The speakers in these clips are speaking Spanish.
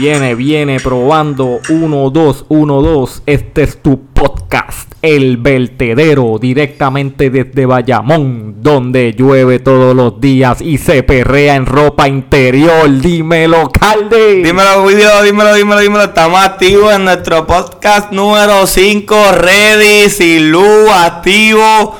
Viene, viene probando 1, 2, 1, 2. Este es tu podcast, El Vertedero, directamente desde Bayamón, donde llueve todos los días y se perrea en ropa interior. Dímelo, Calde. Dímelo, video, dímelo, dímelo, dímelo. Estamos activos en nuestro podcast número 5, ready, sin luz, activo.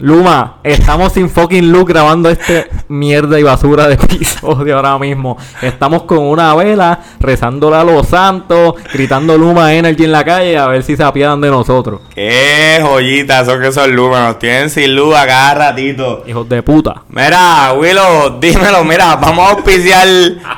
Luma, estamos sin fucking luz grabando este mierda y basura de episodio ahora mismo. Estamos con una vela, rezándole a los santos, gritando Luma Energy en la calle a ver si se apiadan de nosotros. Qué joyita, eso que son Luma, nos tienen sin luz a cada ratito. Hijos de puta. Mira, Willow, dímelo, mira, vamos a auspiciar,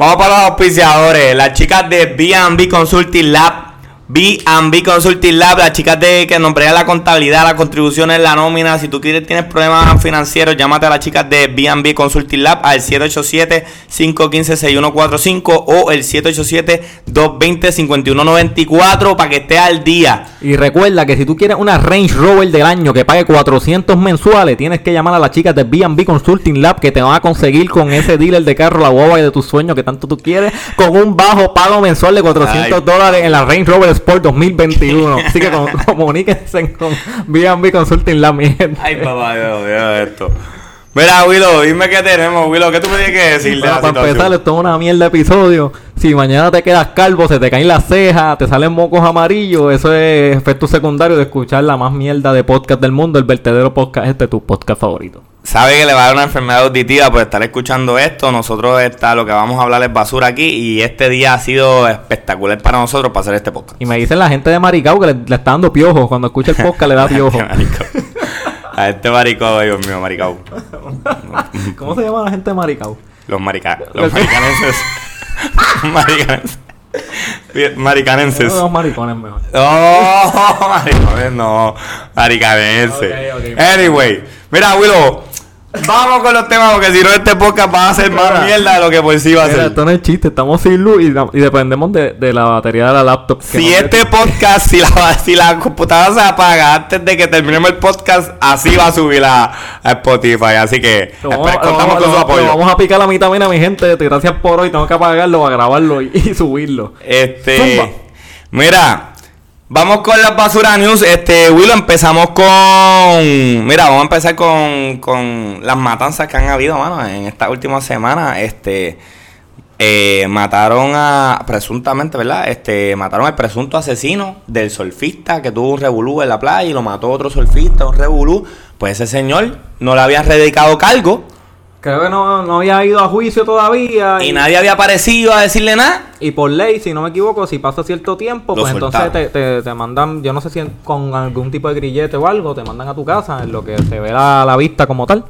vamos para los auspiciadores, las chicas de B&B Consulting Lab. B&B Consulting Lab, las chicas de que bregan la contabilidad, las contribuciones, la nómina. Si tú quieres, tienes problemas financieros, llámate a las chicas de B&B Consulting Lab al 787-515-6145 o el 787-220-5194 para que esté al día. Y recuerda que si tú quieres una Range Rover del año que pague 400 mensuales, tienes que llamar a las chicas de B&B Consulting Lab que te van a conseguir con ese dealer de carro la guagua de tus sueños que tanto tú quieres, con un bajo pago mensual de 400 Ay. dólares en la Range Rover Sport 2021. Así que com- comuníquense con B&B Consulting Lab, mi gente. Ay, papá, Dios mío, esto. Mira, Willow, dime qué tenemos, Willow. ¿Qué tú me tienes que decir de Bueno, la para situación? empezar, esto es una mierda de episodio. Si mañana te quedas calvo, se te caen las cejas, te salen mocos amarillos, eso es efecto secundario de escuchar la más mierda de podcast del mundo, el vertedero podcast, este es tu podcast favorito. Sabe que le va a dar una enfermedad auditiva por estar escuchando esto. Nosotros está, lo que vamos a hablar es basura aquí y este día ha sido espectacular para nosotros para hacer este podcast. Y me dicen la gente de Maricao que le, le está dando piojo. Cuando escucha el podcast le da piojo. A este maricao, Dios mío, maricao. ¿Cómo se llama la gente de Maricao? Los marica, los maricanenses. maricanenses. Maricanenses. Maricones mejor. No, maricones no. Maricanenses. Anyway, mira, Willow. Vamos con los temas porque si no este podcast va a ser más mierda de lo que por sí va a ser. esto no es chiste, estamos sin luz y, y dependemos de, de la batería de la laptop. Si no- este podcast, si la, si la computadora se apaga antes de que terminemos el podcast, así va a subir a, a Spotify. Así que espero- contamos con su apoyo. vamos a picar la mitad, mira mi gente. Gracias por hoy. Tengo que apagarlo, a grabarlo y, y subirlo. Este, Zumba. mira, vamos con las basura news. Este, Willow, empezamos con, mira, vamos a empezar con, con las matanzas que han habido, mano, en esta última semana. Este, eh, mataron a, presuntamente, ¿verdad? Este, mataron al presunto asesino del surfista que tuvo un revolú en la playa y lo mató otro surfista, un revolú. Pues ese señor no le habían redicado cargo Creo que no, no había ido a juicio todavía. y nadie había aparecido a decirle nada. Y por ley, si no me equivoco, si pasa cierto tiempo, Lo pues entonces te, te- te mandan, yo no sé si con algún tipo de grillete o algo, te mandan a tu casa, en lo que se ve la, la vista como tal.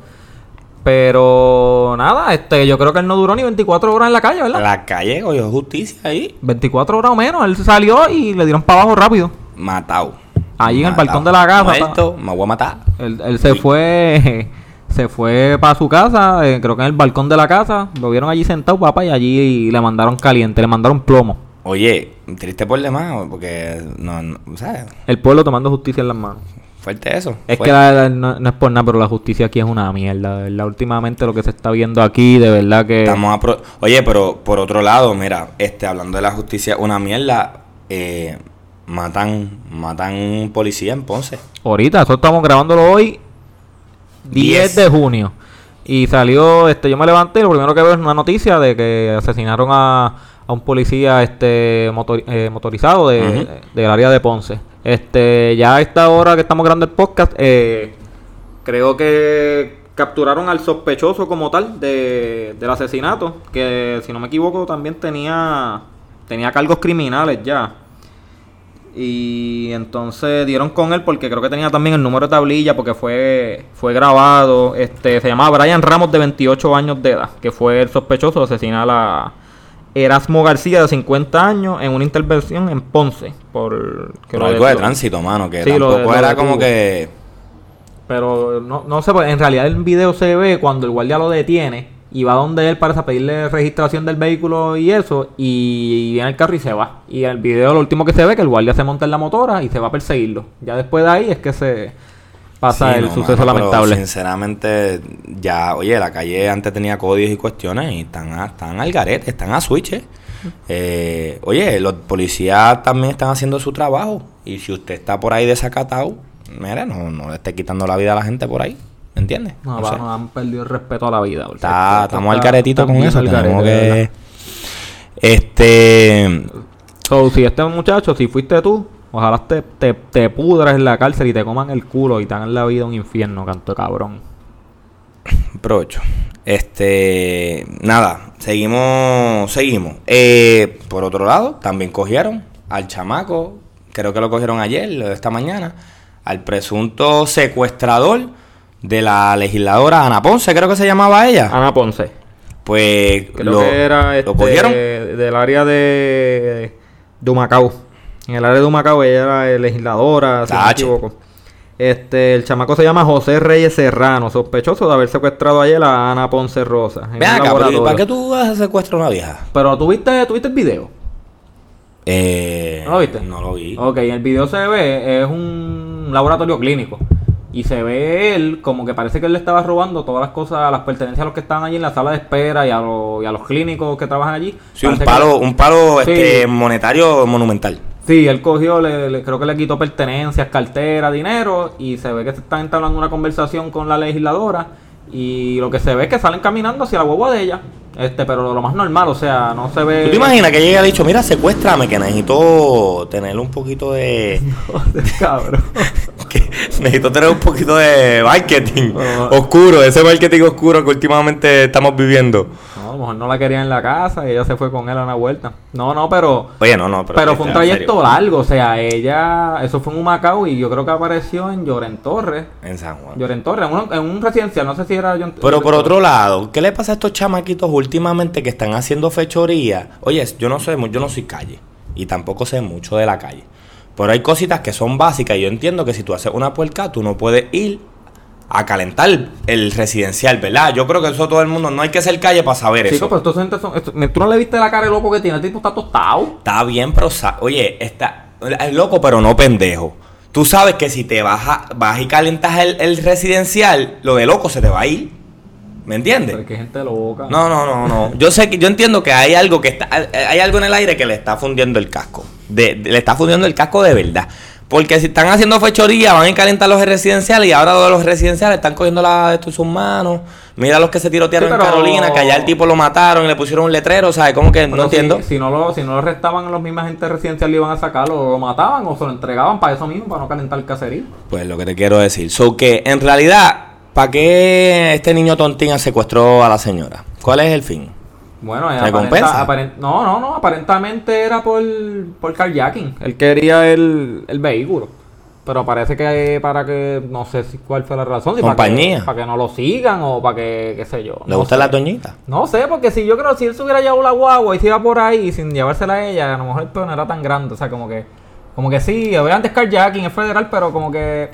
Pero nada, este, yo creo que él no duró ni 24 horas en la calle, ¿verdad? La calle cogió justicia ahí. 24 horas o menos, él salió y le dieron para abajo rápido. Matado. Ahí en el balcón de la casa, Muerto, me voy a matar. Él, él se fue, se fue para su casa, eh, creo que en el balcón de la casa, lo vieron allí sentado, papá, y allí le mandaron caliente, le mandaron plomo. Oye, triste por demás, porque no, no, ¿sabes? El pueblo tomando justicia en las manos. Fuerte eso. Es Fuerte. que la- la- no, no es por nada, pero la justicia aquí es una mierda. De verdad, últimamente lo que se está viendo aquí, de verdad que. Estamos a pro- Oye, pero por otro lado, mira, este, hablando de la justicia, una mierda, eh, matan, matan un policía en Ponce. Ahorita, eso estamos grabándolo hoy, 10 10. de junio. Y salió, este, yo me levanté, y lo primero que veo es una noticia de que asesinaron a, a un policía este motor- eh, motorizado de, Ujú. del área de Ponce. Este, ya a esta hora que estamos grabando el podcast, eh, creo que capturaron al sospechoso como tal de, del asesinato, que si no me equivoco también tenía, tenía cargos criminales ya. Y entonces dieron con él porque creo que tenía también el número de tablilla porque fue, fue grabado. Este, se llamaba Brian Ramos de 28 años de edad, que fue el sospechoso de asesinar a Erasmo García de 50 años en una intervención en Ponce. Por, algo de tránsito, mano, que Sí, lo de- tampoco lo era como que... Pero no, no sé, pues, en realidad el video se ve cuando el guardia lo detiene y va donde él para pedirle registración del vehículo y eso, y viene el carro y se va. Y el video lo último que se ve es que el guardia se monta en la motora y se va a perseguirlo. Ya después de ahí es que se, pasa Sí, el no, suceso mano, pero lamentable. sinceramente, ya, oye, la calle antes tenía códigos y cuestiones y están, a- están al garete, están a switch. eh. Eh, oye, los policías también están haciendo su trabajo. Y si usted está por ahí desacatado, mira, no, no le esté quitando la vida a la gente por ahí. ¿Me entiendes? No, No va, sé. nos han perdido el respeto a la vida. Está- estamos al caretito con eso. Tenemos que. Este. So, si este muchacho, si fuiste tú, ojalá te, te, te pudras en la cárcel y te coman el culo y te hagan la vida un infierno, canto de cabrón. Provecho. Este, nada, seguimos, seguimos. Eh, por otro lado, también cogieron al chamaco, creo que lo cogieron ayer, lo de esta mañana, al presunto secuestrador de la legisladora Ana Ponce, creo que se llamaba ella. Ana Ponce. Pues Creo lo, que era lo este, cogieron. del área de, de Humacao. En el área de Humacao ella era legisladora, si no me equivoco. Este, el chamaco se llama José Reyes Serrano, sospechoso de haber secuestrado ayer a Ana Ponce Rosa. en Ven acá, pero ¿y laboratorio. ¿para qué tú vas a secuestrar a una vieja? Pero tú viste, tú viste el video. Eh, ¿No lo viste? No lo vi. Ok, en el video se ve, es un laboratorio clínico. Y se ve él como que parece que él le estaba robando todas las cosas, las pertenencias a los que estaban allí en la sala de espera y a, los, y a los clínicos que trabajan allí. Sí, un palo, que- un palo Sí. este, monetario monumental. Sí, él cogió, le, le- creo que le quitó pertenencias, cartera, dinero y se ve que se está entablando una conversación con la legisladora y lo que se ve es que salen caminando hacia la guagua de ella. Este, pero lo más normal, o sea, no se ve... ¿Tú te imaginas que llegue y ha dicho, mira, secuéstrame, que necesito tener un poquito de... Cabrón. necesito tener un poquito de marketing oscuro, ese marketing oscuro que últimamente estamos viviendo. No, a lo mejor no la quería en la casa y ella se fue con él a una vuelta. No, no, pero... Oye, no, no, pero... Pero, fue un trayecto largo, o sea, ella, eso fue en Humacao y yo creo que apareció en Lloren Torres. En San Juan. Lloren Torres, en un, en un residencial, no sé si era Lloren Pero por otro lado, ¿qué le pasa a estos chamaquitos últimamente que están haciendo fechoría? Oye, yo no sé, yo no soy calle y tampoco sé mucho de la calle. Pero hay cositas que son básicas y yo entiendo que si tú haces una puerca, tú no puedes ir a calentar el residencial, ¿verdad? Yo creo que eso todo el mundo, no hay que ser calle para saber Chico, eso. pero estos son- esto- tú no le viste la cara de loco que tiene, el tipo está tostado. Está bien, pero oye, está es loco, pero no pendejo. Tú sabes que si te vas, a- vas y calentas el, el residencial, lo de loco se te va a ir. ¿Me entiendes? Pero es que hay gente loca. No, no, no, no. Yo sé que yo entiendo que hay algo que está hay algo en el aire que le está fundiendo el casco. De, de- le está fundiendo el casco de verdad. Porque si están haciendo fechoría, van a calentar los residenciales y ahora los de los residenciales están cogiendo la de sus manos. Mira los que se tirotearon Sí, en Carolina, que allá el tipo lo mataron y le pusieron un letrero, ¿sabes? Como que no si- entiendo. Si, no lo, si no lo arrestaban a los mismos agentes residenciales, lo iban a sacar, o lo mataban, o se lo entregaban para eso mismo, para no calentar el caserío. Pues lo que te quiero decir. So que en realidad, ¿para qué este niño tontín secuestró a la señora? ¿Cuál es el fin? Bueno, aparenta- aparen- no, no, no, aparentemente era por, por carjacking. Él quería el, el vehículo. Pero parece que para que, no sé si cuál fue la razón. si Compañía. Para que, para que no lo sigan o para que, qué sé yo. ¿Le no sé. las doñitas? No sé, porque si yo creo si él se hubiera llevado la guagua y se iba por ahí sin llevársela a ella, a lo mejor el peor no era tan grande. O sea, como que, como que sí, obviamente es carjacking, es federal, pero como que.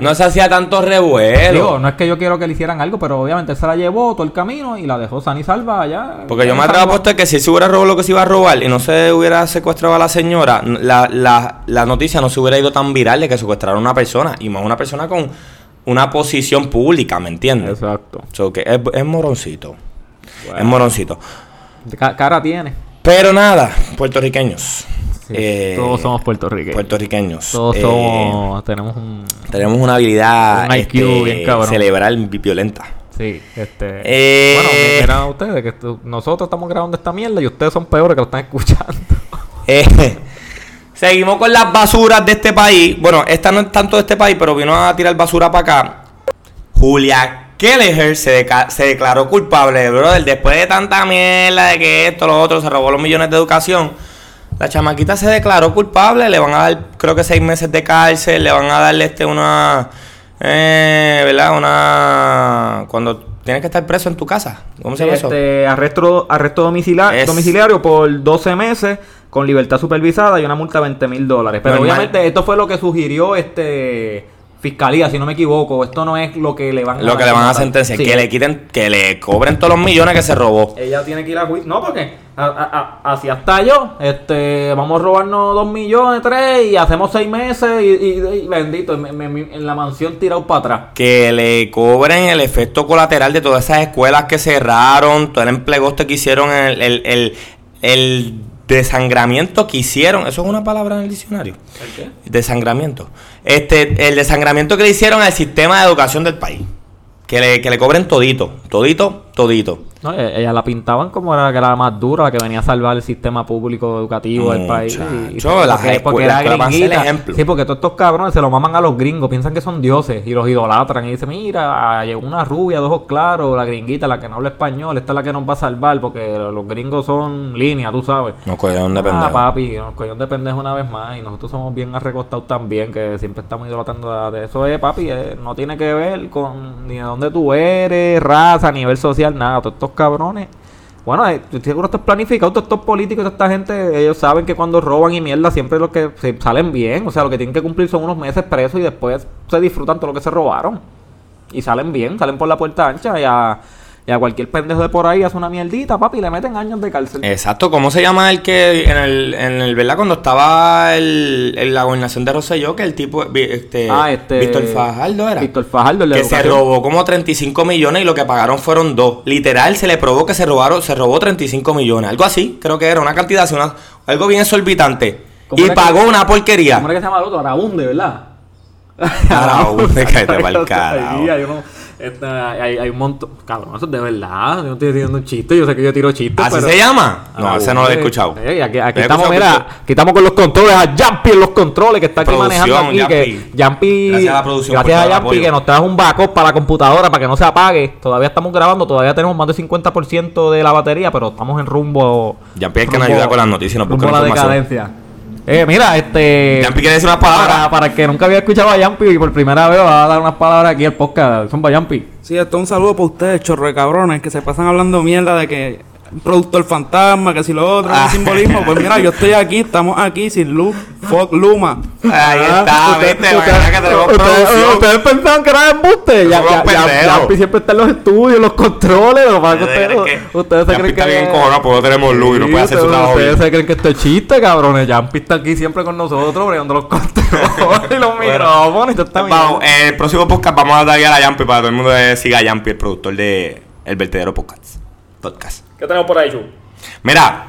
No se hacía tanto revuelo. Digo, no es que yo quiero que le hicieran algo, pero obviamente se la llevó todo el camino y la dejó sana y salva allá. Porque yo me atrevo a apostar que si se hubiera robado lo que se iba a robar y no se hubiera secuestrado a la señora, la, la, la noticia no se hubiera ido tan viral de que secuestraron a una persona. Y más una persona con una posición pública, ¿me entiendes? Exacto. So que es, es moroncito. Bueno. Es moroncito. Ca- cara tiene. Pero nada, puertorriqueños. Sí, Eh, todos somos puertorriqueños. Puertorriqueños. Todos Eh, somos. Tenemos un. Tenemos una habilidad Un IQ este, bien cabrón. cerebral violenta. Sí, este. Eh. Bueno, mi- mira ustedes que nosotros estamos grabando esta mierda y ustedes son peores que lo están escuchando. Seguimos con las basuras de este país. Bueno, esta no es tanto de este país, pero vino a tirar basura para acá. Julia Kelleher se, deca- se declaró culpable, brother. Después de tanta mierda de que esto, lo otro, se robó los millones de educación. La chamaquita se declaró culpable. Le van a dar, creo que seis meses de cárcel. Le van a darle este una. Eh, ¿Verdad? Una. Cuando tienes que estar preso en tu casa. ¿Cómo se llama eso? Este, arresto, arresto Es- domiciliario por 12 meses con libertad supervisada y una multa de 20 mil dólares. Pero Normal. obviamente esto fue lo que sugirió este fiscalía, si no me equivoco. Esto no es lo que le van a Lo que le van a sentenciar, Sí. que le quiten, que le cobren todos los millones que se robó. Ella tiene que ir a juicio. No, porque a- a- a- así hasta yo. Este, vamos a robarnos dos millones, tres, y hacemos seis meses, y, y- y bendito, me- me- me- en la mansión tirado para atrás. Que le cobren el efecto colateral de todas esas escuelas que cerraron, todo el emplegoste que hicieron, el, el, el, el desangramiento que hicieron. ¿Eso es una palabra en el diccionario? ¿El qué? Desangramiento. Este, el desangramiento que le hicieron al sistema de educación del país. Que le, que le cobren todito, todito, todito. No, e- ella la pintaban como era, que era la más dura, la que venía a salvar el sistema público educativo del país. Y- porque, era gringuita. ejemplo. Sí, porque todos estos cabrones se lo maman a los gringos, piensan que son dioses y los idolatran. Y dicen, mira, llegó una rubia de ojos claros, la gringuita, la que no habla español, esta es la que nos va a salvar, porque los gringos son línea, tú sabes. No cogieron de Ah, pendejo. papi, nos cogieron de pendejo una vez más y nosotros somos bien arrecostados también, que siempre estamos idolatrando de eso. Es, papi, eh, no tiene que ver con ni de dónde tú eres, raza, nivel social, nada. Todos estos cabrones. Bueno, eh, estoy seguro esto es planificado, todos estos políticos, toda esta gente, ellos saben que cuando roban y mierda siempre los que salen bien, o sea, lo que tienen que cumplir son unos meses presos y después se disfrutan todo lo que se robaron. Y salen bien, salen por la puerta ancha y a, y a cualquier pendejo de por ahí hace una mierdita, papi, y le meten años de cárcel. Exacto, ¿cómo se llama el que en el, en el ¿verdad? Cuando estaba el, en la gobernación de Rosselló, que el tipo, este, Ah, este- Víctor Fajardo era. Víctor Fajardo, el de que se robó como 35 millones y lo que pagaron fueron dos. Literal, se le probó que se robaron, se robó 35 millones. Algo así, creo que era una cantidad, así, una- algo bien exorbitante. ¿Cómo Y que- pagó una porquería. ¿Cómo era que se llama el otro? Arabunde, ¿verdad? Arabunde, cállate carajo. Sí, hay, uno- este, hay, hay un montón. Cabrón, eso es de verdad. Yo no estoy diciendo un chiste. Yo sé que yo tiro chistes. ¿Así pero- se llama? No, ese no lo he escuchado. Eh, aquí estamos, mira, aquí estamos con los controles. A Jumpy en los controles que está aquí manejando aquí. Que. Jumpy, Gracias a la producción gracias a que nos trajo un backup para la computadora para que no se apague. Todavía estamos grabando, todavía tenemos más del 50% de la batería, pero estamos en rumbo. Jumpy es que nos ayuda con las noticias nos busca la la decadencia. Eh, mira, este. Jumpy quiere decir unas palabras. Para, para el que nunca había escuchado a Yampi y por primera vez va a dar unas palabras aquí al podcast. Son para Yampi. Sí, esto es un saludo para ustedes, chorro de cabrones, que se pasan hablando mierda de que productor fantasma, que si lo otro, Ah. simbolismo. Pues mira, yo estoy aquí, estamos aquí, sin luz, fuck Luma. Ahí está, Usted- viste, usted- mañana que tenemos usted- producción. Ustedes pensaban que era embuste. Ya, ya, ya. Yampi siempre está en los estudios, en los controles. Lo que Ustedes ustedes, se Yampi creen que. está bien cojonado porque no tenemos luz y no puede hacer su ustedes- trabajo Ustedes se creen que esto es chiste, cabrones. Yampi está aquí siempre con nosotros, bregando los controles y los micrófonos y todo está Vamos, bien. el próximo podcast vamos a dar a Yampi para que todo el mundo siga a Yampi, el productor de El Vertedero Podcast. Podcast. ¿Qué tenemos por ahí, Chu? Mira,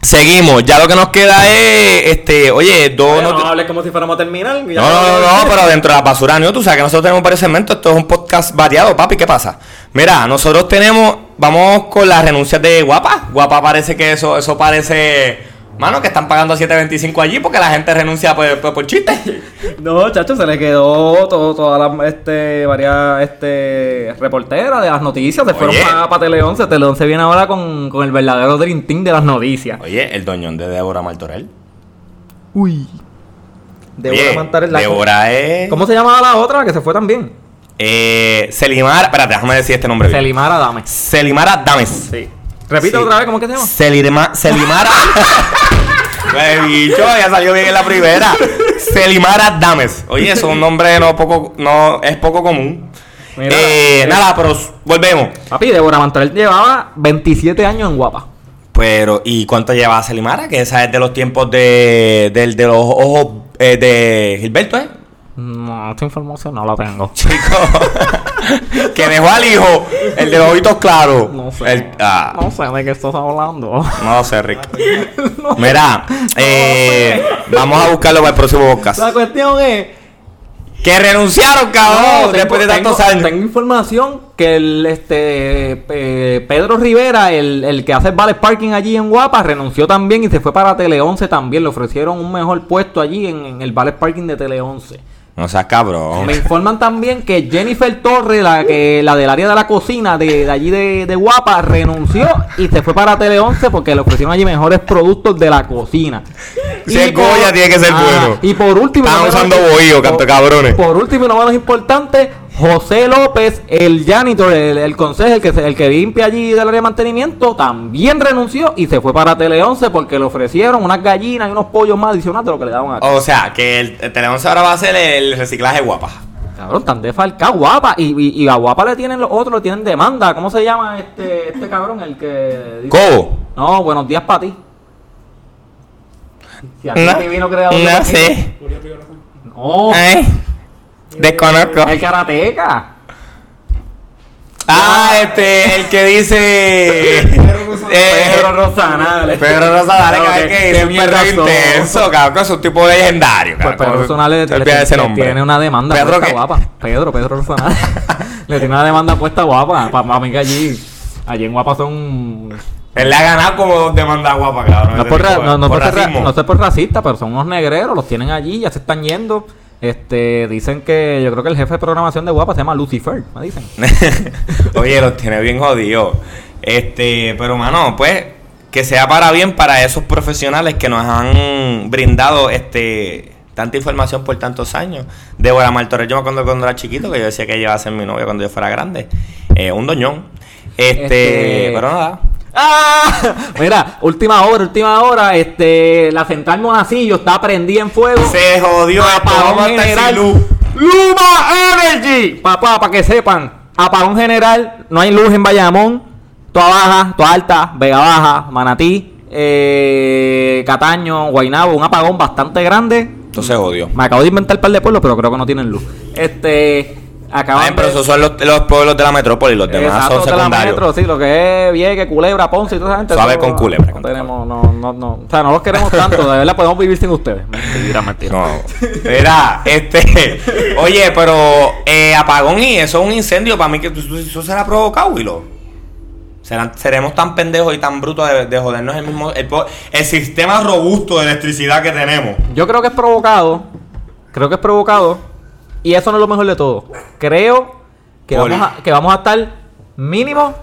seguimos. Ya lo que nos queda es, este, oye, dos no noti- hables como si fuéramos a terminar. No, no, no, no, pero dentro de la basura, ¿no? Tú sabes que nosotros tenemos varios segmentos. Esto es un podcast variado, papi. ¿Qué pasa? Mira, nosotros tenemos. Vamos con las renuncias de Guapa. Guapa parece que eso, eso parece. Mano, que están pagando 7.25 allí porque la gente renuncia por, por, por chiste. No, chacho, se le quedó todo, todas las este, varias este, reporteras de las noticias. Se fueron Oye. para Tele 11. Tele 11 viene ahora con, con el verdadero Team de las noticias. Oye, el doñón de Débora Martorell. Uy. Débora Mantarel, la- Débora es. ¿Cómo se llamaba la otra que se fue también? Eh, Selimara. Espérate, déjame decir este nombre. Selimara Dames. Selimara Dames. Sí. Repite Sí. otra vez, ¿cómo es que se llama? Selirma, Selimara. Pues, bicho, ya salió bien en la primera. Selimara Dames. Oye, eso es un nombre no poco, no es poco común. Mira, eh, eh, nada, pero volvemos. Papi, Débora Mantarel llevaba 27 años en Guapa. Pero, ¿y cuánto lleva Selimara? Que esa es de los tiempos de, del de los ojos eh, de Gilberto, ¿eh? No, esta información no la tengo. Chico, que dejó al hijo, el de los ojitos claros. No sé. El- ah, No sé de qué estás hablando. no sé, Rick. Mira, eh, vamos a buscarlo para el próximo podcast. La cuestión es Que renunciaron, cabrón, después de tantos tengo- años. Tengo información que el este eh, Pedro Rivera, el, el que hace el Vales Parking allí en Guapa, renunció también y se fue para Tele 11 también. Le ofrecieron un mejor puesto allí en, en el Vales Parking de Tele 11. No seas cabrón. Me informan también que Jennifer Torres, la que la del área de la cocina de, de allí de, de Guapa, renunció y se fue para Tele 11 porque le ofrecieron allí mejores productos de la cocina. Por- Goya tiene que ser Ah, bueno. Y por último, no menos- usando bohío, canto cabrones. Por último y no menos importante, José López, el janitor, el, el consejo, el que, el que limpia allí del área de mantenimiento, también renunció y se fue para Tele 11 porque le ofrecieron unas gallinas y unos pollos más adicionales de lo que le daban acá. O sea, que el, el Tele 11 ahora va a ser el reciclaje guapa. Cabrón, tan defalcado, guapa. Y, y, y a guapa le tienen los otros, le tienen demanda. ¿Cómo se llama este, este cabrón? El que. dice- Cobo. No, buenos días para ti. Si aquí No, divino creador de no sé. No, Ay, desconozco. el karateca. Ah, este, el que dice. eh, Pedro Rosanales. Pedro Rosanales, Claro, cabrón, qué- que es un perro intenso, cabrón, es un tipo legendario, Pues. Pedro Rosanales tiene una demanda Pedro puesta guapa. Pedro, Pedro Rosanales. le tiene una demanda puesta guapa. Para mí que allí, allí en Guapa son Él le ha ganado como dos demandas guapas, cabrón. No, por ra- tipo, no, no por por ser ra- racismo. no sé por racista, pero son unos negreros, los tienen allí, ya se están yendo. Este, dicen que yo creo que el jefe de programación de Guapa se llama Lucifer, me dicen. Oye, los tiene bien jodidos. Este, pero mano, pues, que sea para bien para esos profesionales que nos han brindado este tanta información por tantos años. Débora Martorell, yo me acuerdo cuando era chiquito, que yo decía que ella iba a ser mi novia cuando yo fuera grande. Eh, un doñón. Este, Este- pero nada. ¡Ah! Mira, última hora, última hora, este, la central Monacillo está prendida en fuego. Se jodió apagón general. luz. Luma Energy. Papá, para que sepan. Apagón general. No hay luz en Bayamón. Toda baja, toda alta, Vega Baja, Manatí, eh, Cataño, Guaynabo. Un apagón bastante grande. Entonces jodió. Me acabo de inventar el par de pueblos, pero creo que no tienen luz. Este. Acaban Ay, pero de- esos son los, los pueblos de la metrópoli, los demás Exacto, son de la secundarios. metro, sí, lo que es Vieques, Culebra, Ponce y toda esa gente. Suave con Culebra, No tenemos, no, no, no. O sea, no los queremos tanto, de verdad podemos vivir sin ustedes. Mentira, mentira. No. Mira, este. Oye, pero eh, apagón y eso es un incendio para mí que eso, será provocado, Willow. Serán, seremos tan pendejos y tan brutos de, de jodernos el mismo. El, el sistema robusto de electricidad que tenemos. Yo creo que es provocado. Creo que es provocado. Y eso no es lo mejor de todo. Creo que, vamos a, que vamos a estar mínimo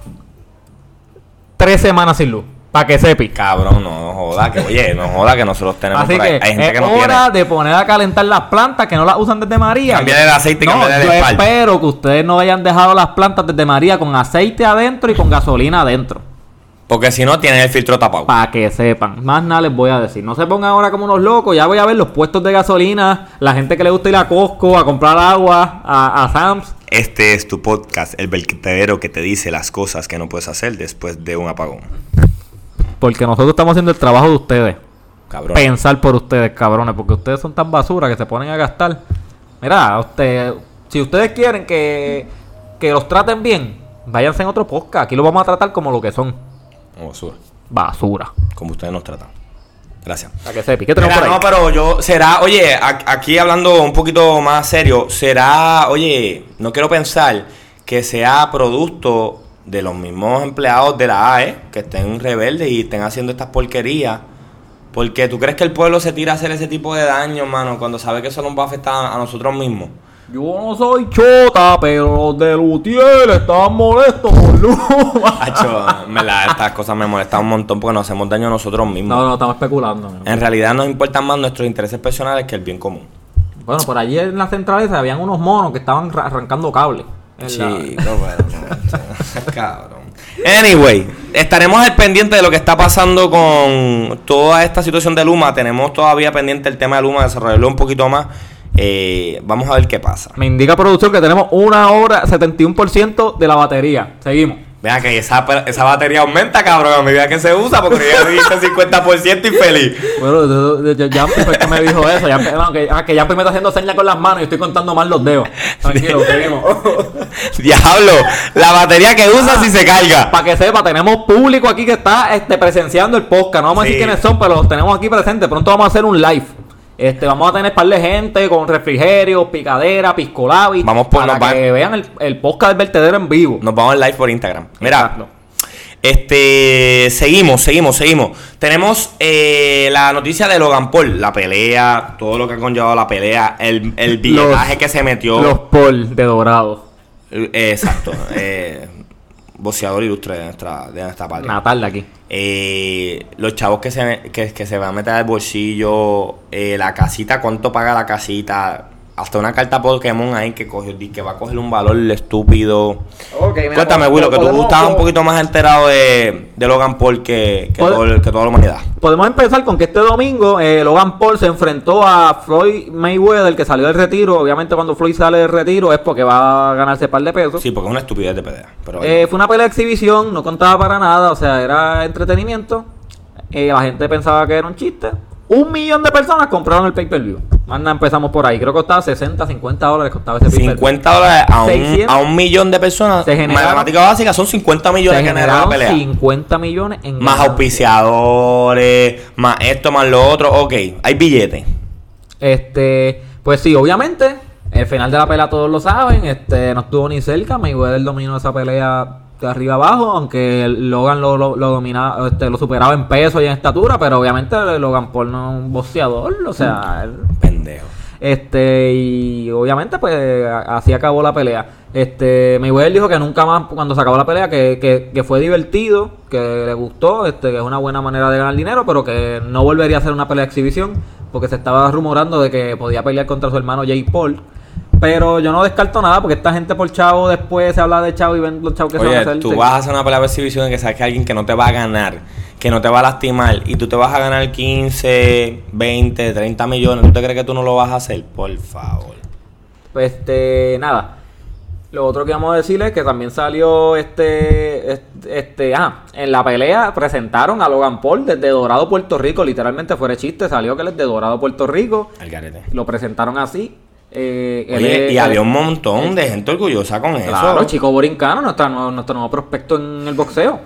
tres semanas sin luz. Para que sepi. Cabrón, no joda, que oye, no joda que nosotros tenemos Así por ahí. que Hay gente es que no hora tiene. de poner a calentar las plantas que no las usan desde María. Cambiar el aceite y no, cambiar el yo espero que ustedes no hayan dejado las plantas desde María con aceite adentro y con gasolina adentro. Porque si no, tienen el filtro tapado. Para que sepan. Más nada les voy a decir. No se pongan ahora como unos locos. Ya voy a ver los puestos de gasolina. La gente que le gusta ir a Costco a comprar agua, a, a Sam's. Este es tu podcast, el vertedero que te dice las cosas que no puedes hacer después de un apagón. Porque nosotros estamos haciendo el trabajo de ustedes. Cabrón. Pensar por ustedes, cabrones. Porque ustedes son tan basura que se ponen a gastar. Mira, usted, si ustedes quieren que, que los traten bien, váyanse en otro podcast. Aquí los vamos a tratar como lo que son. Como basura, Basura. como ustedes nos tratan. Gracias. Para que sepi. ¿Qué tenemos Mira, por ahí? no, pero yo, será, oye, aquí hablando un poquito más serio, será, oye, no quiero pensar que sea producto de los mismos empleados de la AE que estén rebeldes y estén haciendo estas porquerías. Porque tú crees que el pueblo se tira a hacer ese tipo de daño, mano, cuando sabe que eso nos va a afectar a nosotros mismos. Yo no soy chota, pero los de Lutiel están molestos por luz. Hacho, en verdad, estas cosas me molestan un montón porque nos hacemos daño a nosotros mismos. No, no, estamos especulando. mi. En realidad nos importan más nuestros intereses personales que el bien común. Bueno, por allí en la central esa habían unos monos que estaban ra- arrancando cables. En la- bueno, cabrón. Anyway, estaremos al pendiente de lo que está pasando con toda esta situación de Luma. Tenemos todavía pendiente el tema de Luma, desarrollarlo un poquito más. Eh, vamos a ver qué pasa. Me indica producción que tenemos una hora, 71% de la batería. Seguimos. Vean que esa, esa batería aumenta, cabrón, a medida que se usa, porque ya dijiste 50% y feliz. Bueno, Yampi fue que me dijo eso. Yampi, no, que, ah, que me está haciendo señas con las manos y estoy contando mal los dedos. Tranquilo, seguimos. Diablo, la batería que usa si se carga. Para que sepa, tenemos público aquí que está este, presenciando el podcast. No vamos a decir quiénes son, pero los tenemos aquí presentes. Pronto vamos a hacer un live. Este, vamos a tener par de gente con refrigerio, picadera, piscolabi. Vamos por- para que vean el, el podcast del vertedero en vivo. Nos vamos al live por Instagram. Mira, Exacto. Este, seguimos, seguimos, seguimos. Tenemos eh, la noticia de Logan Paul, la pelea, todo lo que ha conllevado la pelea, el, el billetaje Los- que se metió. Los Paul de dorado. Eh, exacto, eh, boxeador ilustre de nuestra, de nuestra patria. Natal de aquí. Eh, los chavos que se, que, que se van a meter al bolsillo, eh, la casita, cuánto paga la casita. Hasta una carta Pokémon ahí que cogió, que va a coger un valor estúpido. Ok, mira, Cuéntame, Willow, que tú estabas un poquito más enterado de, de Logan Paul que, que, Pod- todo el- que toda la humanidad. Podemos empezar con que este domingo eh, Logan Paul se enfrentó a Floyd Mayweather, que salió del retiro. Obviamente, cuando Floyd sale del retiro es porque va a ganarse un par de pesos. Sí, porque es una estupidez de pelea. Pero Eh, fue una pelea de exhibición, no contaba para nada, o sea, era entretenimiento. Eh, la gente pensaba que era un chiste. Un millón de personas compraron el pay-per-view. Manda, empezamos por ahí. Creo que costaba 60, 50 dólares. Costaba ese pay-per-view. 50 dólares a un, 600. a un millón de personas. Se generaron- Matemática básica son 50 millones Se que genera la generaron pelea. 50 millones en Más auspiciadores, más esto, más lo otro. Ok, hay billetes. Este, pues sí, obviamente, el final de la pelea todos lo saben, este, no estuvo ni cerca, Mayweather dominó esa pelea de arriba abajo, aunque Logan lo, lo, lo dominaba, este, lo superaba en peso y en estatura, pero obviamente Logan Paul no es un boxeador, o sea, él- Pendejo. este, y obviamente, pues así acabó la pelea. Este, Mayweather dijo que nunca más, cuando se acabó la pelea, que, que, que fue divertido, que le gustó, este, que es una buena manera de ganar dinero, pero que no volvería a hacer una pelea de exhibición, porque se estaba rumorando de que podía pelear contra su hermano Jake Paul. Pero yo no descarto nada, porque esta gente por chavo después se habla de chavo y ven los chavos que se van a Oye, hacer. tú vas a hacer una pelea de exhibición que sabes que alguien que no te va a ganar, que no te va a lastimar, y tú te vas a ganar 15, 20, 30 millones. ¿Tú te crees que tú no lo vas a hacer? Por favor. Pues, este, nada. Lo otro que vamos a decirles es que también salió este, este, este, ah, en la pelea presentaron a Logan Paul desde Dorado, Puerto Rico, literalmente fuera de chiste, salió que él es de Dorado, Puerto Rico, Al garete. lo presentaron así. Eh, él Oye, es- y había un montón de gente orgullosa con Claro, eso. Chico Borincano, nuestra nuevo- nuestro nuevo prospecto en el boxeo.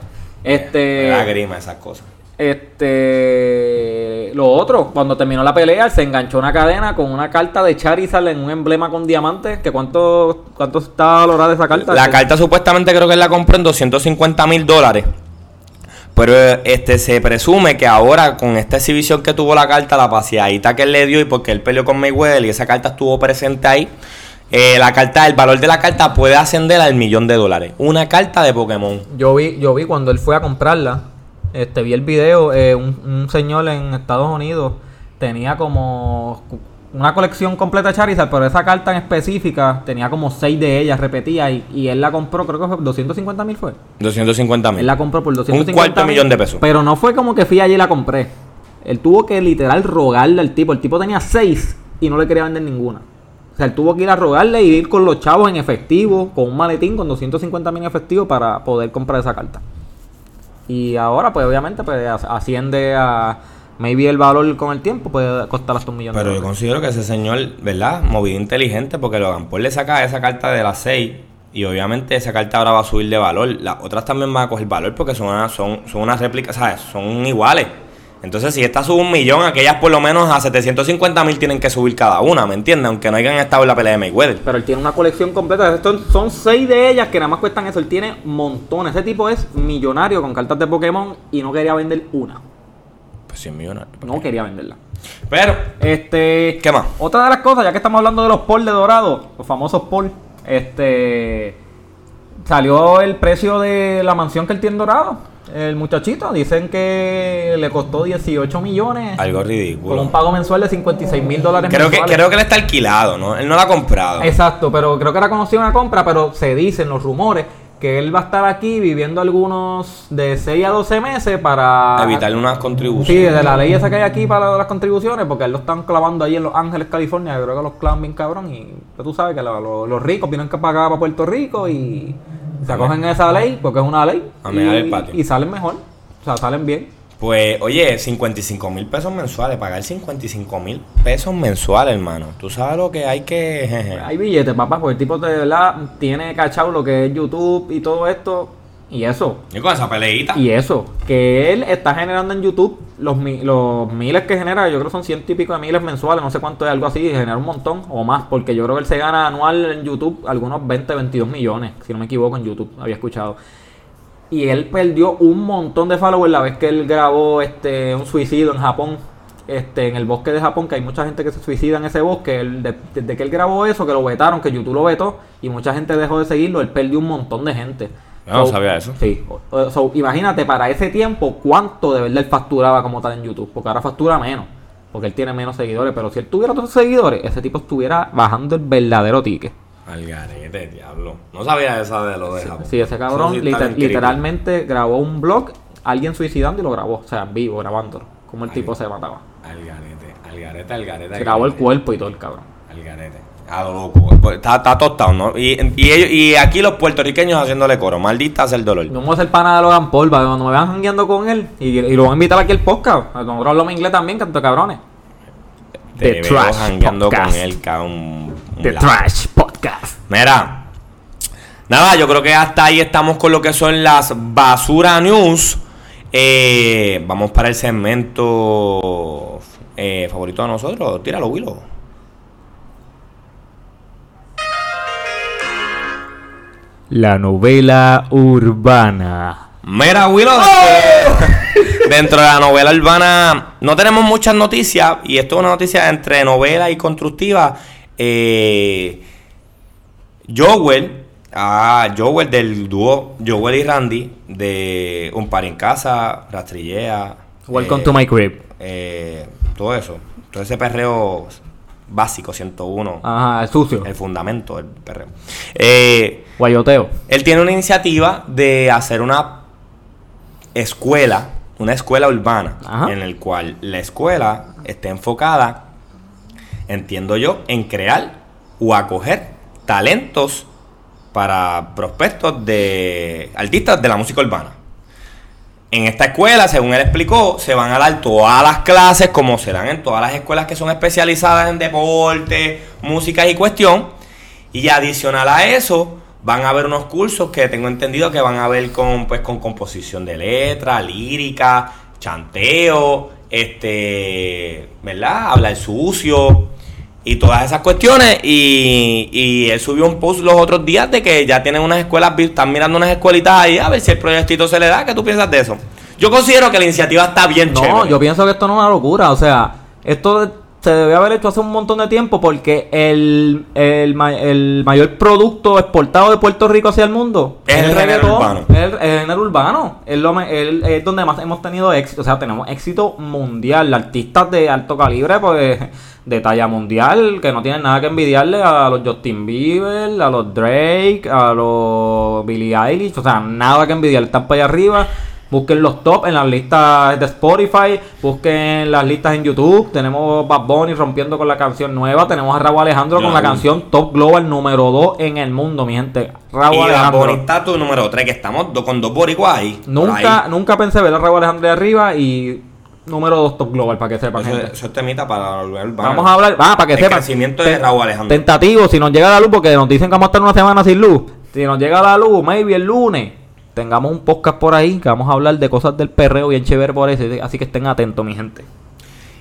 Este, Lágrima, esas cosas. este, lo otro, cuando terminó la pelea, se enganchó una cadena con una carta de Charizard en un emblema con diamantes. Que cuánto, cuánto está valorada esa carta? La carta supuestamente creo que la compró en 250 mil dólares. Pero este se presume que ahora con esta exhibición que tuvo la carta, la paseadita que él le dio y porque él peleó con Mayweather y esa carta estuvo presente ahí, eh, la carta, el valor de la carta puede ascender al millón de dólares. Una carta de Pokémon. Yo vi, yo vi cuando él fue a comprarla, este, vi el video, eh, un, un señor en Estados Unidos tenía como una colección completa de Charizard, pero esa carta en específica tenía como seis de ellas repetidas y, y él la compró, creo que fue 250 mil fue. 250 mil. Él la compró por 250 Un cuarto mil, millón de pesos. Pero no fue como que fui allí y la compré. Él tuvo que literal rogarle al tipo. El tipo tenía seis y no le quería vender ninguna. O sea, él tuvo que ir a rogarle y ir con los chavos en efectivo, con un maletín con 250 mil en efectivo para poder comprar esa carta. Y ahora, pues obviamente, pues as- asciende a. Maybe el valor con el tiempo puede costar hasta un millón de Pero yo considero que ese señor, ¿verdad? Movido inteligente porque Logan Paul le saca esa carta de las 6 y obviamente esa carta ahora va a subir de valor. Las otras también van a coger valor porque son una, son, son unas réplicas, ¿sabes? Son iguales. Entonces, si esta sube un millón, aquellas por lo menos a 750 mil tienen que subir cada una, ¿me entiendes? Aunque no hayan estado en la pelea de Mayweather. Pero él tiene una colección completa. Estos son seis de ellas que nada más cuestan eso. Él tiene montones. Ese tipo es millonario con cartas de Pokémon y no quería vender una. Pues 100 millones. No quería venderla. Pero, Este. ¿Qué más? Otra de las cosas, ya que estamos hablando de los Paul de Dorado, los famosos Paul, este. Salió el precio de la mansión que él tiene en Dorado. El muchachito, dicen que le costó 18 millones. algo Con ridículo. un pago mensual de 56 mil dólares Creo que, creo que él está alquilado, ¿no? Él no lo ha comprado. Exacto, pero creo que era conocida una compra, pero se dicen los rumores que él va a estar aquí viviendo algunos de 6 a 12 meses para Evitarle unas contribuciones. Sí, de la ley esa que hay aquí para las contribuciones, porque él lo están clavando ahí en Los Ángeles, California, yo creo que los clavan bien cabrón y pues, tú sabes que lo- lo- los ricos tienen que pagar para Puerto Rico y se acogen a esa ley, porque es una ley, A y, el patio. y salen mejor, o sea, salen bien. Pues, oye, 55 mil pesos mensuales, pagar 55 mil pesos mensuales, hermano. Tú sabes lo que hay que... Hay billetes, papá, porque el tipo de verdad tiene cachado lo que es YouTube y todo esto, y eso, Y con esa peleita. Y eso, que él está generando en YouTube los, los miles que genera, yo creo que son ciento y pico de miles mensuales, no sé cuánto es, algo así, genera un montón o más, porque yo creo que él se gana anual en YouTube algunos 20, 22 millones, si no me equivoco, en YouTube, había escuchado. Y él perdió un montón de followers la vez que él grabó este un suicidio en Japón, este en el bosque de Japón, que hay mucha gente que se suicida en ese bosque. Él, de- desde que él grabó eso, que lo vetaron, que YouTube lo vetó, y mucha gente dejó de seguirlo, él perdió un montón de gente. No, no sabía eso. Sí. So, imagínate, para ese tiempo, cuánto de verdad él facturaba como tal en YouTube, porque ahora factura menos. Porque él tiene menos seguidores. Pero si él tuviera otros seguidores, ese tipo estuviera bajando el verdadero ticket. Al garete, diablo. No sabía esa de lo de Japón. Sí, ese cabrón sí liter- literalmente grabó un blog, alguien suicidando y lo grabó. O sea, en vivo, grabándolo. Como el tipo se mataba. Al garete, al garete, al garete. al Grabó el cuerpo y todo el cabrón. Al garete. A lo loco. Pues, Está, está tostado, ¿no? Y, y, ellos- y aquí los puertorriqueños haciéndole coro. Maldita sea el dolor. No vamos a ser pana de Logan Paul que cuando me vean jangueando con él y, y lo van a invitar aquí al podcast. Nosotros hablamos inglés también, canto cabrones. Te The veo Trash jangueando con él, cabrón. The. Trash Podcast. Mira. Nada, yo creo que hasta ahí estamos con lo que son las basura news. Eh, vamos para el segmento eh, favorito de nosotros. Tíralo, Willow. La novela urbana. Mira, Willow, este, dentro de la novela urbana no tenemos muchas noticias y esto es una noticia entre novela y constructiva. Eh, Joel, ah, Joel del dúo Joel y Randy de Un Par en Casa, Rastrillea. Welcome eh, to my crib. eh, todo eso, todo ese perreo básico, 101, Ajá, el sucio. el fundamento del perreo. Eh, Guayoteo. él tiene una iniciativa de hacer una escuela, una escuela urbana, Ajá. en el cual la escuela esté enfocada, entiendo yo, en crear o acoger talentos para prospectos de artistas de la música urbana. En esta escuela, según él explicó, se van a dar todas las clases como se dan en todas las escuelas que son especializadas en deporte, música y cuestión. Y adicional a eso, van a haber unos cursos que tengo entendido que van a ver con, pues, con composición de letra, lírica, chanteo, este, ¿verdad? Hablar sucio y todas esas cuestiones. Y, y él subió un post los otros días de que ya tienen unas escuelas, están mirando unas escuelitas ahí a ver si el proyectito se le da. ¿Qué tú piensas de eso? Yo considero que la iniciativa está bien No, chévere. yo pienso que esto no es una locura. O sea, esto se debe haber hecho hace un montón de tiempo porque el, el, el mayor producto exportado de Puerto Rico hacia el mundo Es el urbano. Es el, el género urbano. Es, lo, es donde más hemos tenido éxito. O sea, tenemos éxito mundial. Artistas de alto calibre, pues de talla mundial, que no tienen nada que envidiarle a los Justin Bieber, a los Drake, a los Billie Eilish. O sea, nada que envidiarle. Están para allá arriba. Busquen los top en las listas de Spotify, busquen las listas en YouTube. Tenemos Bad Bunny rompiendo con la canción nueva. Tenemos a Raúl Alejandro con la canción Top Global número 2 en el mundo, mi gente. Raúl y la Alejandro. bonita tu número 3, que estamos con dos boricuas ahí. por Nunca, ahí. nunca pensé ver a Raúl Alejandro de arriba y número 2 Top Global, para que sepan, Eso, gente. eso es temita para urbana. Vamos a hablar, ah, para que El sepan. crecimiento de Raúl Alejandro. Tentativo, si nos llega la luz, porque nos dicen que vamos a estar una semana sin luz. Si nos llega la luz, maybe el lunes, tengamos un podcast por ahí que vamos a hablar de cosas del perreo bien chévere por eso. Así que estén atentos, mi gente.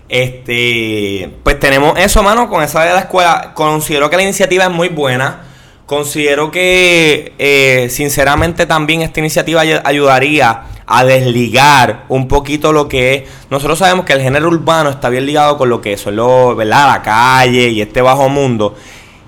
Este, pues tenemos eso, mano, con esa de la escuela. Considero que la iniciativa es muy buena. Considero que, eh, sinceramente, también esta iniciativa ay- ayudaría a desligar un poquito lo que es. Nosotros sabemos que el género urbano está bien ligado con lo que son los, ¿verdad? La calle y este bajo mundo.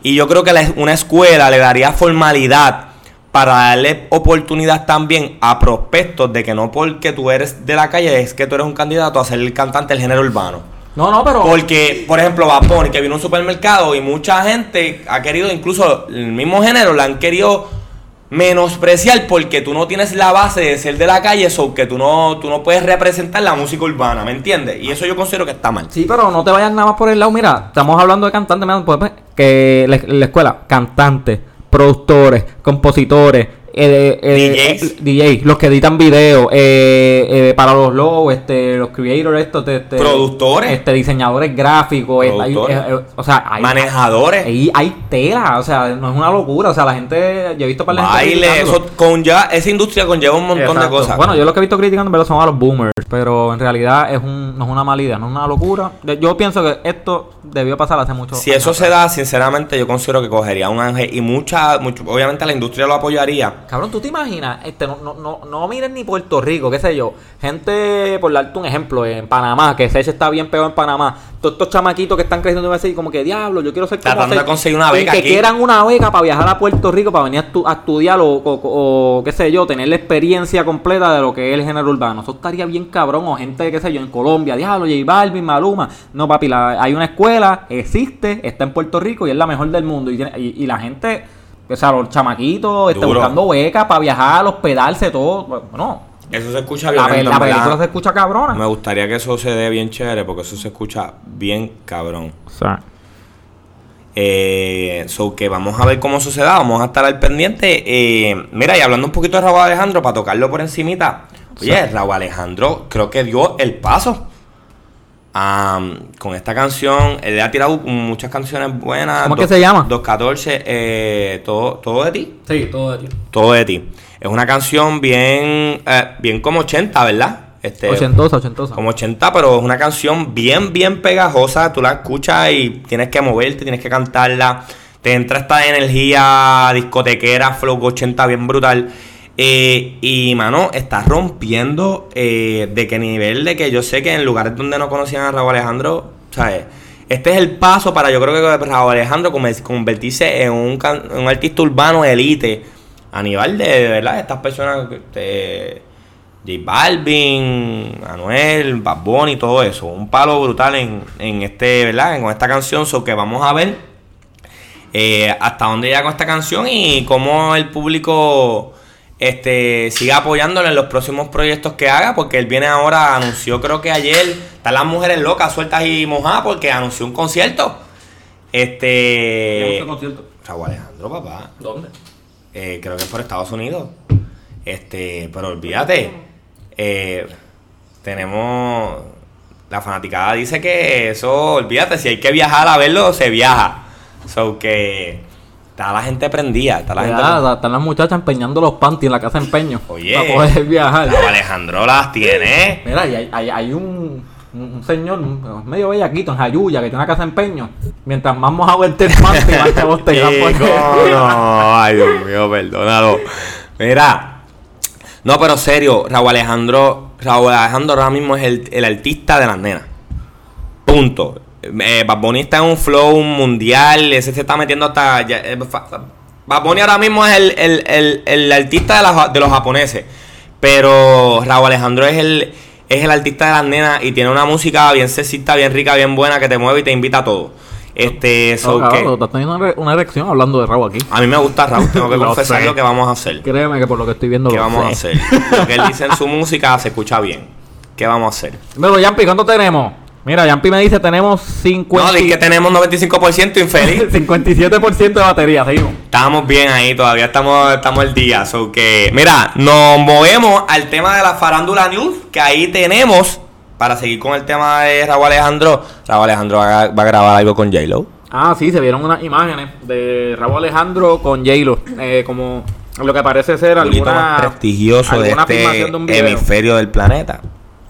Y yo creo que una escuela le daría formalidad para darle oportunidad también a prospectos de que no porque tú eres de la calle es que tú eres un candidato a ser el cantante del género urbano. No, no, pero. Porque, por ejemplo, Bunny, que vino a un supermercado y mucha gente ha querido, incluso el mismo género, la han querido menospreciar porque tú no tienes la base de ser de la calle, eso que tú no, tú no puedes representar la música urbana, ¿me entiendes? Y eso yo considero que está mal. Sí, pero no te vayas nada más por el lado. Mira, estamos hablando de cantantes, mira, pues, pues, que la, la escuela, cantantes, productores, compositores, eh, eh, DJs. eh, DJs, los que editan videos, eh, eh, para los logos, este, los creators, estos, este, Productores. este, diseñadores gráficos, eh, hay- eh, eh, o sea, hay, Manejadores, hay, hay tela, o sea, no es una locura, o sea, la gente, yo he visto para la gente baile, eso conlleva, esa industria conlleva un montón de cosas. Bueno, yo lo que he visto criticando pero son a los boomers, pero en realidad es un, no es una mala idea, no es una locura. Yo pienso que esto debió pasar hace mucho Si años eso se da, sinceramente, yo considero que cogería un ángel y mucha, mucho, obviamente la industria lo apoyaría. Cabrón, ¿tú te imaginas? Este, no, no, no, no miren ni Puerto Rico, qué sé yo. Gente, por darte un ejemplo, en Panamá, que Seche está bien pegado en Panamá. Todos estos chamaquitos que están creciendo y como que diablo, yo quiero ser como Tratando de Sech". conseguir una Y beca que aquí. quieran una beca para viajar a Puerto Rico, para venir a, estu- a estudiar o, o- o, qué sé yo, tener la experiencia completa de lo que es el género urbano. Eso estaría bien cabrón, o gente, qué sé yo, en Colombia, diablo, J Balvin, Maluma. No, papi, la- hay una escuela, existe, está en Puerto Rico y es la mejor del mundo. Y, y- y la gente, o sea, los chamaquitos, está buscando becas para viajar, hospedarse, todo. Bueno, Eso se escucha la, violento, la verdad. película se escucha cabrona. Me gustaría que eso se dé bien chévere porque eso se escucha bien cabrón. O sea, Eh, so que vamos a ver cómo suceda, vamos a estar al pendiente. Eh, mira, y hablando un poquito de Raúl Alejandro, para tocarlo por encimita. Oye, Raúl Alejandro creo que dio el paso. Am, con esta canción, él ha tirado muchas canciones buenas. ¿Cómo es que se llama? 214, eh, todo, todo de ti. sí, todo de ti. Todo de ti. Es una canción bien, eh, bien como 80, ¿verdad? Este, Ochentosa, ochentosa. como 80, pero es una canción bien, bien pegajosa. Tú la escuchas y tienes que moverte, tienes que cantarla. Te entra esta energía discotequera, flow 80 bien brutal. Eh, y, mano, está rompiendo eh, de qué nivel, de que yo sé que en lugares donde no conocían a Raúl Alejandro, ¿sabes? Este es el paso para yo creo que Raúl Alejandro conver- convertirse en un, artista urbano elite a nivel de, verdad, estas personas, este, J Balvin, Anuel, Bad Bunny, todo eso. Un palo brutal en, en este, ¿verdad? Con esta canción, so que vamos a ver eh, hasta dónde llega con esta canción y cómo el público este sigue apoyándolo en los próximos proyectos que haga, porque él viene ahora, anunció creo que ayer, están las mujeres locas, sueltas y mojadas, porque anunció un concierto. Este... Raúl Alejandro, papá. ¿Dónde? Eh, creo que es por Estados Unidos. Este, pero olvídate. eh, tenemos. La fanaticada dice que eso, olvídate, si hay que viajar a verlo, se viaja. So que está la gente prendida. Está la gente Ya, están las muchachas empeñando los panties en la casa de empeño. Oye. Para poder viajar. Raúl Alejandro las tiene. Mira, y hay, hay, hay un, un señor medio bellaquito en Jayuya que tiene una casa de empeño. Mientras más mojado el panty, más te dan por- Chico, no, ay Dios mío, perdónalo. Mira, no, pero serio, Raúl Alejandro, Raúl Alejandro ahora mismo es el, el artista de las nenas. Punto. Eh, Bad Bunny está en un flow mundial, ese se está metiendo hasta... ya, eh, fa- Bad Bunny ahora mismo es el, el- el- el artista de, los japoneses, pero Raúl Alejandro es el, es el artista de las nenas y tiene una música bien sexista, bien rica, bien buena, que te mueve y te invita a todo. Este, No, estás teniendo una, una erección hablando de Raúl aquí. a mí me gusta Raúl, tengo que confesar lo que vamos a hacer. Créeme que por lo que estoy viendo ¿Qué lo vamos a hacer? Lo que él dice en su música se escucha bien. ¿Qué vamos a hacer? Pero, Yampi, ¿cuánto tenemos? Mira, Yampi me dice tenemos 50 No, di que tenemos 95% infeliz. 57% de batería, seguimos. Estamos bien ahí, todavía estamos, estamos el día. So que, mira, nos movemos al tema de la farándula news, que ahí tenemos, para seguir con el tema de Raúl Alejandro, Raúl Alejandro va a, va a grabar algo con J-Lo. Ah, sí, se vieron unas imágenes de Raúl Alejandro con J-Lo. Eh, como lo que parece ser El más alguna, prestigioso de alguna este de un hemisferio del planeta.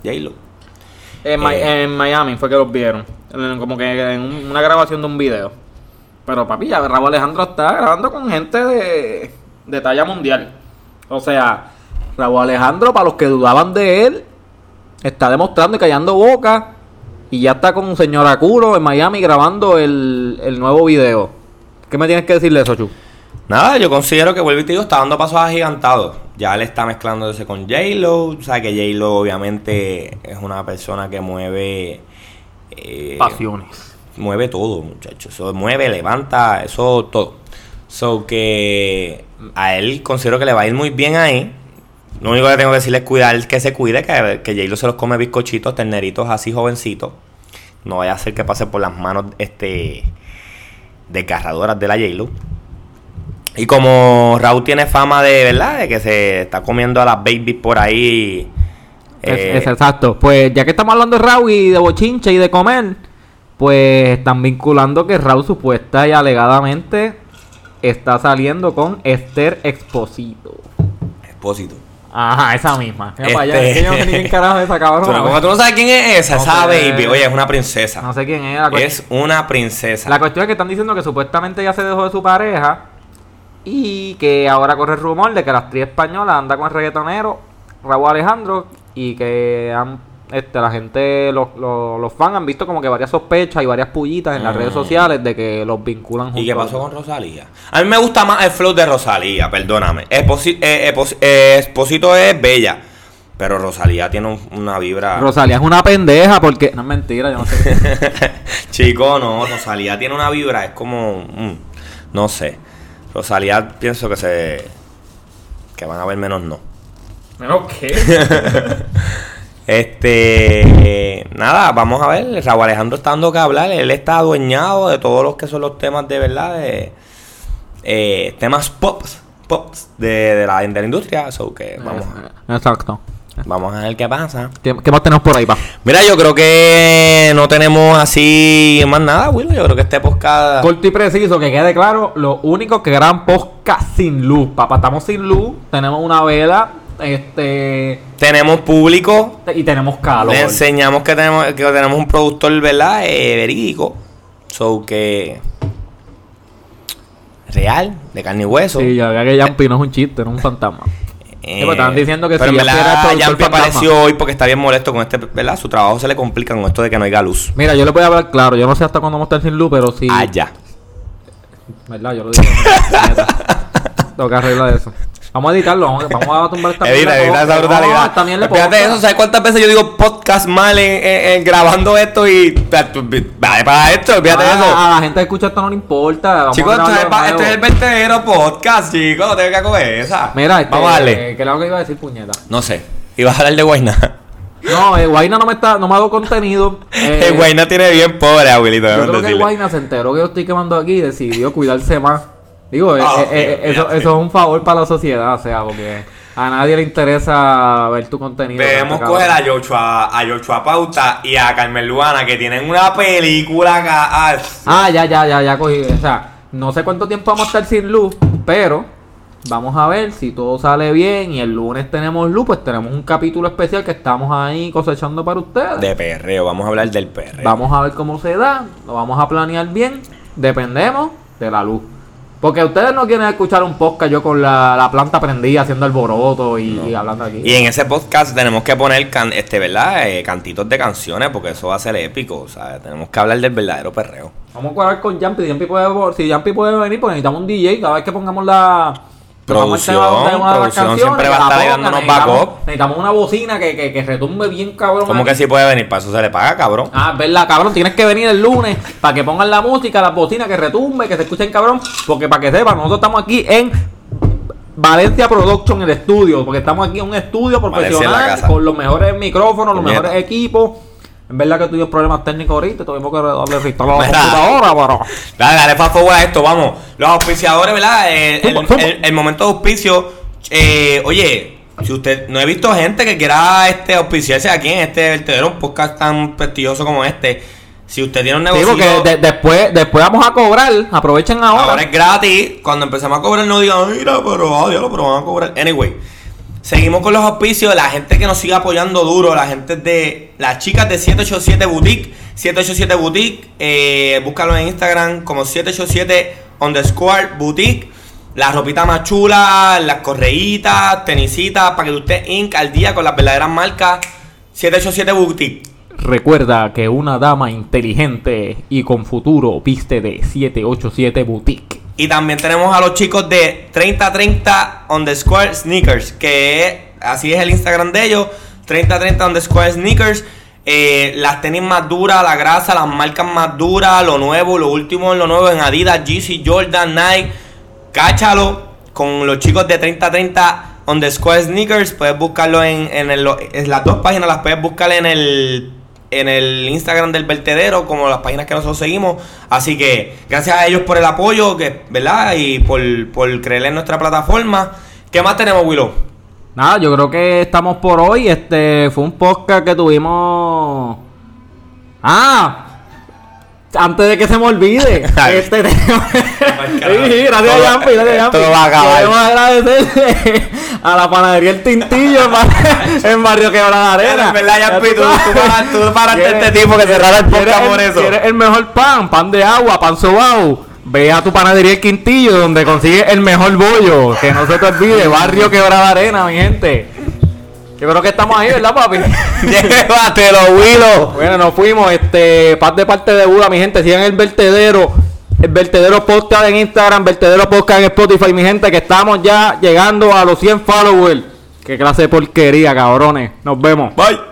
J-Lo. En, Mi- Eh. en Miami fue que los vieron. Como que en un- una grabación de un video. Pero papi, ya Raúl Alejandro está grabando con gente de, de talla mundial. O sea, Raúl Alejandro, para los que dudaban de él, está demostrando y callando boca. Y ya está con un señor Aculo en Miami grabando el, el nuevo video. ¿Qué me tienes que decir de eso, Chu? Nada, yo considero que vuelvo y te digo, está dando pasos agigantados. Ya él está mezclándose con J-Lo. O sea que J-Lo obviamente es una persona que mueve. eh, Pasiones. mueve todo, muchachos. Eso mueve, levanta, eso todo. So que a él considero que le va a ir muy bien ahí. Lo único que tengo que decirle es cuidar que se cuide, que, que J-Lo se los come bizcochitos, terneritos así jovencitos. No vaya a ser que pase por las manos este desgarradoras de la J-Lo. Y como Raúl tiene fama de, ¿verdad? De que se está comiendo a las babies por ahí. Eh, es exacto. Pues ya que estamos hablando de Raúl y de bochinche y de comer, pues están vinculando que Raúl supuesta y alegadamente está saliendo con Esther Exposito. Expósito. Ajá, esa misma. Mira para allá, Este- es que yo no sé ni quién carajo es esa Tú no, como cabrón. tú no sabes quién es esa, No esa sé. baby. Oye, es una princesa. No sé quién es. La, cuest- Es una princesa. la cuestión es que están diciendo que supuestamente ya se dejó de su pareja y que ahora corre el rumor de que la actriz española anda con el reggaetonero Raúl Alejandro y que han, este, la gente, los, los, los fans han visto como que varias sospechas y varias pullitas en las Mm. redes sociales de que los vinculan ¿Y qué juntos. pasó con Rosalía? A mí me gusta más el flow de Rosalía, perdóname. Esposi- eh, Espos- eh, Esposito es bella. Pero Rosalía tiene un- una vibra. Rosalía es una pendeja porque. No es mentira, yo no sé. Chico, no, Rosalía tiene una vibra, es como. mm, no sé. Rosalía pienso que se. que van a haber menos no. ¿Menos qué? Este. Nada, vamos a ver. Raúl Alejandro está dando que hablar. Él está adueñado de todos los que son los temas de verdad. De, eh, temas pops. Pops de, de la, de la industria. So que vamos, a- Exacto. Vamos a ver qué pasa. ¿Qué, qué más tenemos por ahí, pa? Mira, yo creo que no tenemos así más nada, Will. Yo creo que este podcast. Corto y preciso, que quede claro, lo único que gran podcast sin luz. Papá, estamos sin luz, tenemos una vela, este Tenemos público. y tenemos calor. Le enseñamos que tenemos, que tenemos un productor, ¿verdad? Eh, verídico. So que. Real, de carne y hueso. Sí, ya que Yampi no es un chiste, no es un fantasma. Eh, Sí, pues estaban diciendo que pero si en ya verdad, Yampi fantasma. apareció hoy porque está bien molesto con este, ¿verdad? Su trabajo se le complica con esto de que no haya luz. Mira, yo le voy a hablar claro, yo no sé hasta cuándo vamos a estar sin luz, pero sí. Ah, ya. ¿Verdad? Yo lo digo. Tengo que arreglar eso. Vamos a editarlo, vamos, a- vamos a tumbar esta Edita, esa brutalidad. también le Fíjate eso, ¿sabes cuántas veces yo digo podcast mal en, en- en grabando esto y. Vale, para esto, fíjate a, eso. a la gente que escucha esto no le importa. Vamos Chicos, a esto es, el, este es vertedero podcast, chicos. No tengo que coger esa. Mira, este, Vamos a darle. eh, ¿qué es lo que iba a decir, puñeta? No sé. Ibas a hablar de Guayna. No, eh, Guayna no me está, no me ha dado contenido. Eh, el Guayna tiene bien pobre, abuelito. Yo déjame creo que decirle. Guayna se enteró que yo estoy quemando aquí y decidió cuidarse más. Digo, eh, Ah, eh, eh, eso, eso es un favor para la sociedad, o sea, porque a nadie le interesa ver tu contenido. Debemos Cabrón. coger a Joshua, a Joshua Pauta y a Carmen Luana que tienen una película acá. Ah, Ah, ya, ya, ya, ya cogí. O sea, no sé cuánto tiempo vamos a estar sin luz, pero vamos a ver si todo sale bien y el lunes tenemos luz, pues tenemos un capítulo especial que estamos ahí cosechando para ustedes. de perreo, vamos a hablar del perreo. Vamos a ver cómo se da, lo vamos a planear bien, dependemos de la luz. Porque ustedes no quieren escuchar un podcast yo con la, la planta prendida haciendo alboroto y, y hablando aquí. Y en ese podcast tenemos que poner, can- este, ¿verdad? Eh, cantitos de canciones porque eso va a ser épico. O sea, tenemos que hablar del verdadero perreo. Vamos a cuadrar con Jumpy. Jumpy puede, si Jumpy puede venir, pues necesitamos un DJ. Cada vez que pongamos la. Producción, una producción canciones, siempre va a estar dándonos necesitamos, backup. necesitamos una bocina que, que, que retumbe bien cabrón. ¿Cómo aquí. que sí puede venir? Para eso se le paga, cabrón. Ah, verdad, cabrón, tienes que venir el lunes para que pongan la música, las bocinas, que retumbe, que se escuchen cabrón. Porque para que sepan, nosotros estamos aquí en Valencia Production, el estudio. Porque estamos aquí en un estudio profesional, con los mejores micrófonos, los mejores equipos. En verdad que tuvimos problemas técnicos ahorita, tuvimos que darle reinstalar la Mira. computadora, pero... Dale, dale fast forward a esto, vamos. Los auspiciadores, ¿verdad? El, momento de auspicio. eh, oye, si usted no he visto gente que quiera este auspiciarse aquí en este vertedero, un podcast tan prestigioso como este. Si usted tiene un Sí, negocio. porque de- después, después vamos a cobrar, aprovechen ahora. Ahora es gratis. Cuando empezamos a cobrar, no digan, mira, pero, ah, diablo, pero van a cobrar. Anyway, seguimos con los auspicios. La gente que nos sigue apoyando duro, la gente de. Las chicas de 787 Boutique. 787 Boutique. Eh, búscalo en Instagram como 787 underscore boutique. La ropita más chula, las correitas, tenisitas, para que usted inc al día con las verdaderas marcas. 787 Boutique. Recuerda que una dama inteligente y con futuro viste de 787 Boutique. Y también tenemos a los chicos de 3030 underscore sneakers, que así es el Instagram de ellos, 3030 underscore sneakers. Eh, las tenis más duras, la grasa, las marcas más duras, lo nuevo, lo último lo nuevo en Adidas, Yeezy, Jordan, Nike. Cáchalo con los chicos de 3030 underscore sneakers. Puedes buscarlo en, en, el- en las dos páginas, las puedes buscar en el en el Instagram del vertedero, como las páginas que nosotros seguimos. Así que gracias a ellos por el apoyo, que, ¿verdad? Y por, por creer en nuestra plataforma. ¿Qué más tenemos, Willow? Nada, yo creo que estamos por hoy. Este fue un podcast que tuvimos. Ah, antes de que se me olvide. este tema. sí, gracias a Yampi, gracias a Yampi. Esto va a acabar. Queremos agradecerle a la panadería El Tintillo en, Bar- en Barrio Quebrada Arena. En verdad, Yampi, tú- tú paraste- tú paraste ¿Quieres- este tipo que cerrara el podcast por eso? ¿Quieres el mejor pan? Pan de agua, pan sobao. Ve a tu panadería El Quintillo donde consigues el mejor bollo. Que no se te olvide, Barrio Quebrada Arena, mi gente. Yo creo que estamos ahí, ¿verdad, papi? Llévatelo, Willow. bueno, nos fuimos. Este, paz de parte de Buda, mi gente. Sigan el vertedero. El vertedero podcast en Instagram, vertedero podcast en Spotify, mi gente, que estamos ya llegando a los 100 followers. Qué clase de porquería, cabrones. Nos vemos. Bye.